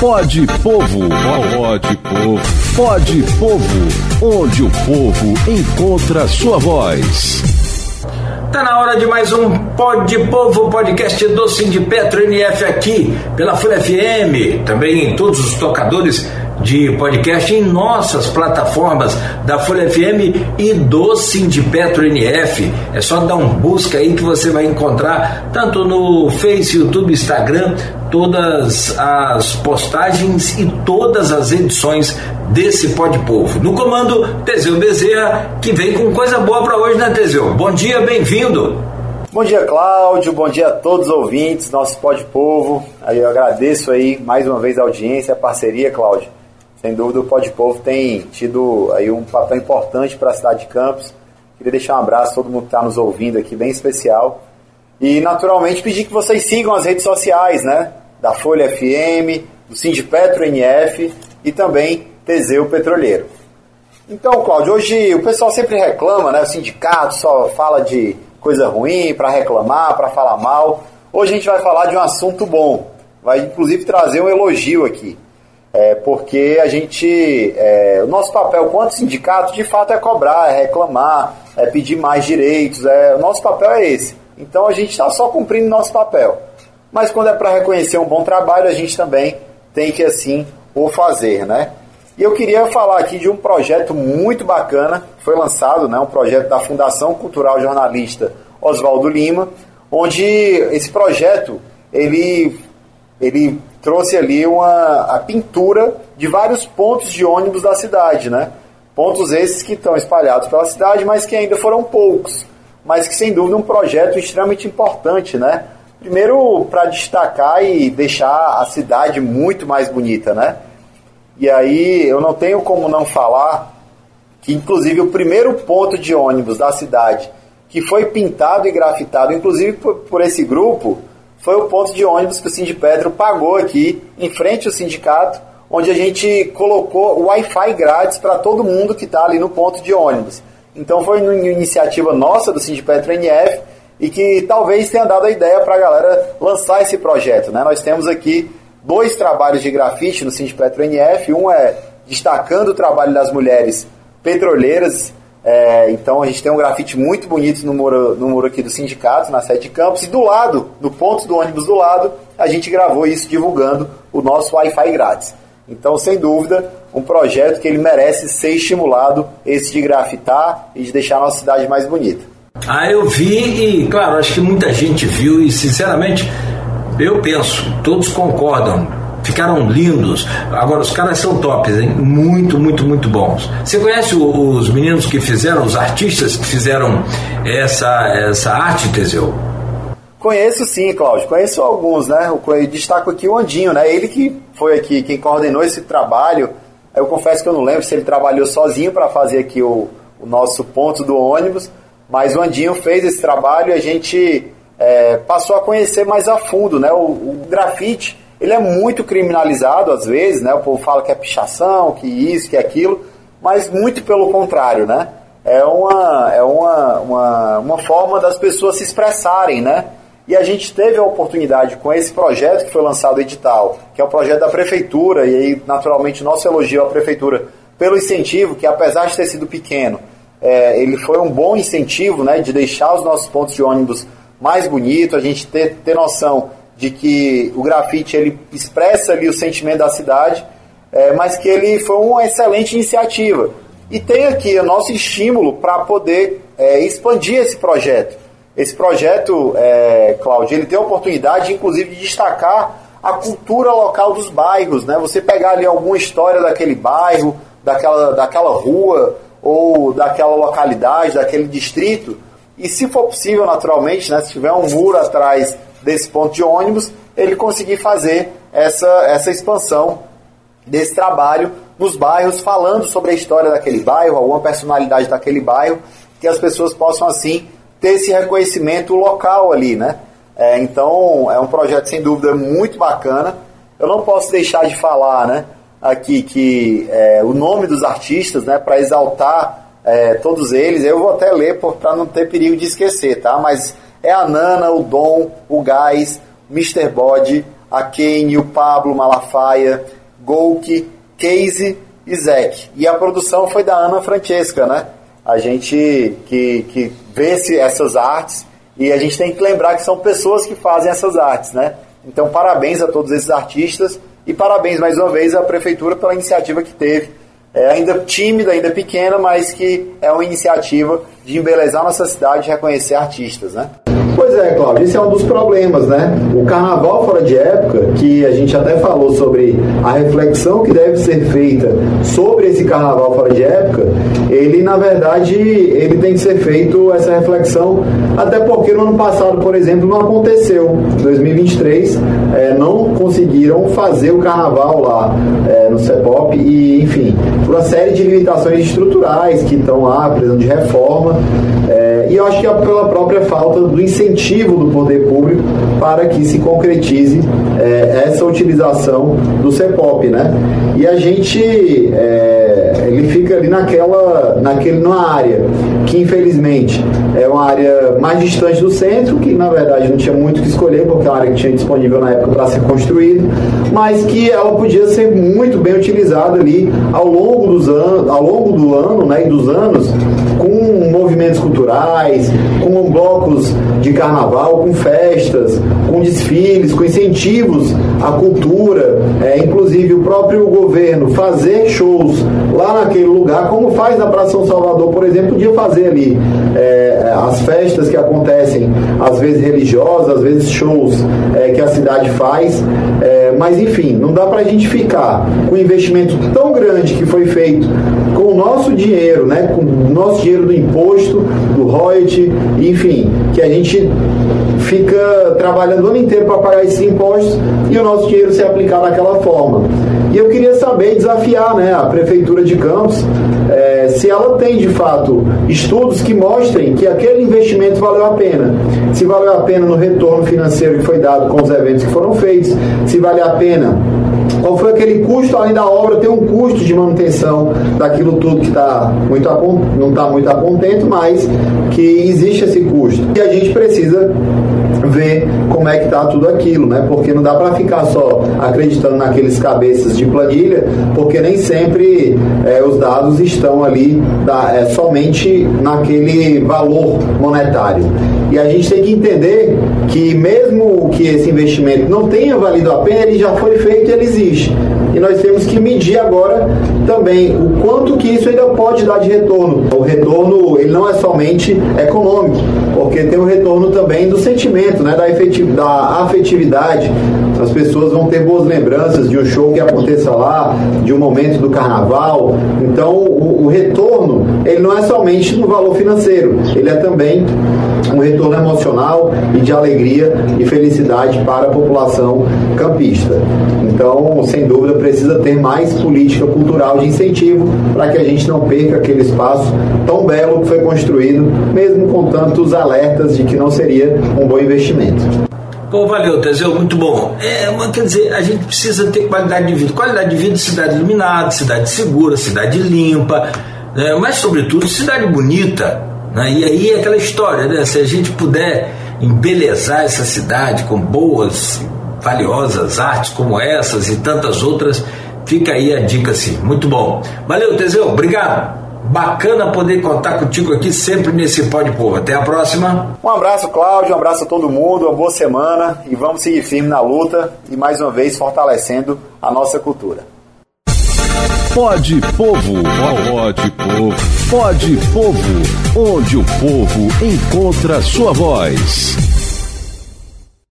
Pode Povo. Pode Povo. Pode Povo. Onde o povo encontra sua voz. Tá na hora de mais um Pod Povo, podcast do Cindy Petro NF aqui pela Folha FM, também em todos os tocadores de podcast em nossas plataformas da Folha FM e do Sindipetro NF. É só dar um busca aí que você vai encontrar tanto no Face, YouTube, Instagram, todas as postagens e todas as edições desse Pod Povo. No comando, Teseu Bezerra, que vem com coisa boa para hoje, né, Teseu? Bom dia, bem-vindo. Bom dia, Cláudio. Bom dia a todos os ouvintes, nosso Pod Povo. Eu agradeço aí mais uma vez a audiência, a parceria, Cláudio. Sem dúvida, o Pode Povo tem tido aí um papel importante para a cidade de Campos. Queria deixar um abraço a todo mundo que está nos ouvindo aqui, bem especial. E, naturalmente, pedir que vocês sigam as redes sociais, né? Da Folha FM, do Sindipetro NF e também Teseu Petroleiro. Então, Cláudio, hoje o pessoal sempre reclama, né? O sindicato só fala de coisa ruim para reclamar, para falar mal. Hoje a gente vai falar de um assunto bom. Vai, inclusive, trazer um elogio aqui. É, porque a gente, é, o nosso papel quanto sindicato de fato é cobrar, é reclamar, é pedir mais direitos, é, o nosso papel é esse. Então a gente está só cumprindo nosso papel. Mas quando é para reconhecer um bom trabalho, a gente também tem que assim o fazer, né? E eu queria falar aqui de um projeto muito bacana, que foi lançado, né, um projeto da Fundação Cultural Jornalista Oswaldo Lima, onde esse projeto ele, ele trouxe ali uma, a pintura de vários pontos de ônibus da cidade, né? Pontos esses que estão espalhados pela cidade, mas que ainda foram poucos, mas que sem dúvida um projeto extremamente importante, né? Primeiro para destacar e deixar a cidade muito mais bonita, né? E aí eu não tenho como não falar que inclusive o primeiro ponto de ônibus da cidade que foi pintado e grafitado, inclusive por, por esse grupo, foi o ponto de ônibus que o Sindipetro pagou aqui, em frente ao sindicato, onde a gente colocou Wi-Fi grátis para todo mundo que está ali no ponto de ônibus. Então foi uma iniciativa nossa do Sindipetro NF e que talvez tenha dado a ideia para a galera lançar esse projeto. Né? Nós temos aqui dois trabalhos de grafite no Sindipetro NF, um é destacando o trabalho das mulheres petroleiras é, então a gente tem um grafite muito bonito no muro, no muro aqui do sindicato, na sede de campus, e do lado, no ponto do ônibus do lado, a gente gravou isso divulgando o nosso Wi-Fi grátis. Então, sem dúvida, um projeto que ele merece ser estimulado, esse de grafitar e de deixar a nossa cidade mais bonita. Ah, eu vi e, claro, acho que muita gente viu e, sinceramente, eu penso, todos concordam ficaram lindos. Agora, os caras são tops, hein? Muito, muito, muito bons. Você conhece os meninos que fizeram, os artistas que fizeram essa, essa arte, Teseu? Conheço sim, Cláudio. Conheço alguns, né? Eu destaco aqui o Andinho, né? Ele que foi aqui quem coordenou esse trabalho. Eu confesso que eu não lembro se ele trabalhou sozinho para fazer aqui o, o, nosso ponto do ônibus, mas o Andinho fez esse trabalho e a gente é, passou a conhecer mais a fundo, né? O, o grafite ele é muito criminalizado às vezes, né? O povo fala que é pichação, que isso, que aquilo, mas muito pelo contrário, né? É uma, é uma, uma, uma forma das pessoas se expressarem, né? E a gente teve a oportunidade com esse projeto que foi lançado edital, que é o projeto da prefeitura, e aí naturalmente nosso elogio à prefeitura pelo incentivo, que apesar de ter sido pequeno, é, ele foi um bom incentivo né, de deixar os nossos pontos de ônibus mais bonitos, a gente ter, ter noção de que o grafite ele expressa ali o sentimento da cidade, é, mas que ele foi uma excelente iniciativa. E tem aqui o nosso estímulo para poder é, expandir esse projeto. Esse projeto, é, Cláudio, ele tem a oportunidade, inclusive, de destacar a cultura local dos bairros, né? Você pegar ali alguma história daquele bairro, daquela, daquela rua ou daquela localidade, daquele distrito, e se for possível, naturalmente, né, se tiver um muro atrás desse ponto de ônibus, ele conseguir fazer essa, essa expansão desse trabalho nos bairros, falando sobre a história daquele bairro, alguma personalidade daquele bairro, que as pessoas possam assim ter esse reconhecimento local ali, né? É, então é um projeto sem dúvida muito bacana. Eu não posso deixar de falar, né? Aqui que é, o nome dos artistas, né? Para exaltar é, todos eles, eu vou até ler para não ter perigo de esquecer, tá? Mas é a Nana, o Dom, o Gás, Mr. Bode, a Kane, o Pablo Malafaia, Golke, Casey e Zeke. E a produção foi da Ana Francesca, né? A gente que, que vê essas artes e a gente tem que lembrar que são pessoas que fazem essas artes, né? Então, parabéns a todos esses artistas e parabéns mais uma vez à Prefeitura pela iniciativa que teve. É ainda tímida, ainda pequena, mas que é uma iniciativa de embelezar nossa cidade e reconhecer artistas, né? Pois é, Cláudio, esse é um dos problemas, né? O carnaval fora de época, que a gente até falou sobre a reflexão que deve ser feita sobre esse carnaval fora de época, ele na verdade ele tem que ser feito essa reflexão, até porque no ano passado, por exemplo, não aconteceu. Em 2023 é, não conseguiram fazer o carnaval lá é, no CEPOP e, enfim, por uma série de limitações estruturais que estão lá, precisando de reforma. E eu acho que é pela própria falta do incentivo do poder público para que se concretize é, essa utilização do CEPOP, né? E a gente é, ele fica ali naquela, naquele, numa área que infelizmente é uma área mais distante do centro, que na verdade não tinha muito o que escolher, porque é uma área que tinha disponível na época para ser construída, mas que ela podia ser muito bem utilizada ali ao longo dos anos, ao longo do ano, né, e dos anos, com movimentos culturais, com blocos de carnaval, com festas, com desfiles, com incentivos à cultura, é, inclusive o próprio governo fazer shows lá naquele lugar, como faz na Praça São Salvador, por exemplo, podia fazer ali é, as festas que acontecem, às vezes religiosas, às vezes shows é, que a cidade faz, é, mas enfim, não dá para a gente ficar com um investimento tão grande que foi feito com o nosso dinheiro, né, com o nosso dinheiro do imposto, do royalty, enfim, que a gente fica trabalhando o ano inteiro para pagar esses impostos e o nosso dinheiro ser aplicado daquela forma. Eu queria saber, desafiar né, a Prefeitura de Campos, é, se ela tem de fato estudos que mostrem que aquele investimento valeu a pena. Se valeu a pena no retorno financeiro que foi dado com os eventos que foram feitos, se vale a pena qual foi aquele custo além da obra, tem um custo de manutenção daquilo tudo que tá muito não está muito a contento, mas que existe esse custo. E a gente precisa ver como é que está tudo aquilo, né? Porque não dá para ficar só acreditando naqueles cabeças de planilha, porque nem sempre é, os dados estão ali da, é, somente naquele valor monetário. E a gente tem que entender que mesmo que esse investimento não tenha valido a pena, ele já foi feito e ele existe. E nós temos que medir agora também o quanto que isso ainda pode dar de retorno. O retorno ele não é somente econômico, porque tem o retorno também do sentimento, né, da, da afetividade. As pessoas vão ter boas lembranças de um show que aconteça lá, de um momento do carnaval. Então, o, o retorno ele não é somente no valor financeiro, ele é também um retorno emocional e de alegria e felicidade para a população campista. Então, sem dúvida, precisa ter mais política cultural de incentivo para que a gente não perca aquele espaço tão belo que foi construído, mesmo com tantos alertas de que não seria um bom investimento. Pô, valeu, Teseu, muito bom. É, quer dizer, a gente precisa ter qualidade de vida. Qualidade de vida, cidade iluminada, cidade segura, cidade limpa, né? mas, sobretudo, cidade bonita. Né? E aí é aquela história, né? Se a gente puder embelezar essa cidade com boas, valiosas artes como essas e tantas outras, fica aí a dica sim. Muito bom. Valeu, Teseu, obrigado. Bacana poder contar contigo aqui sempre nesse Pode Povo. Até a próxima. Um abraço, Cláudio, um abraço a todo mundo, uma boa semana e vamos seguir firme na luta e mais uma vez fortalecendo a nossa cultura. Pode Povo, pode Povo, pode Povo, onde o povo encontra sua voz.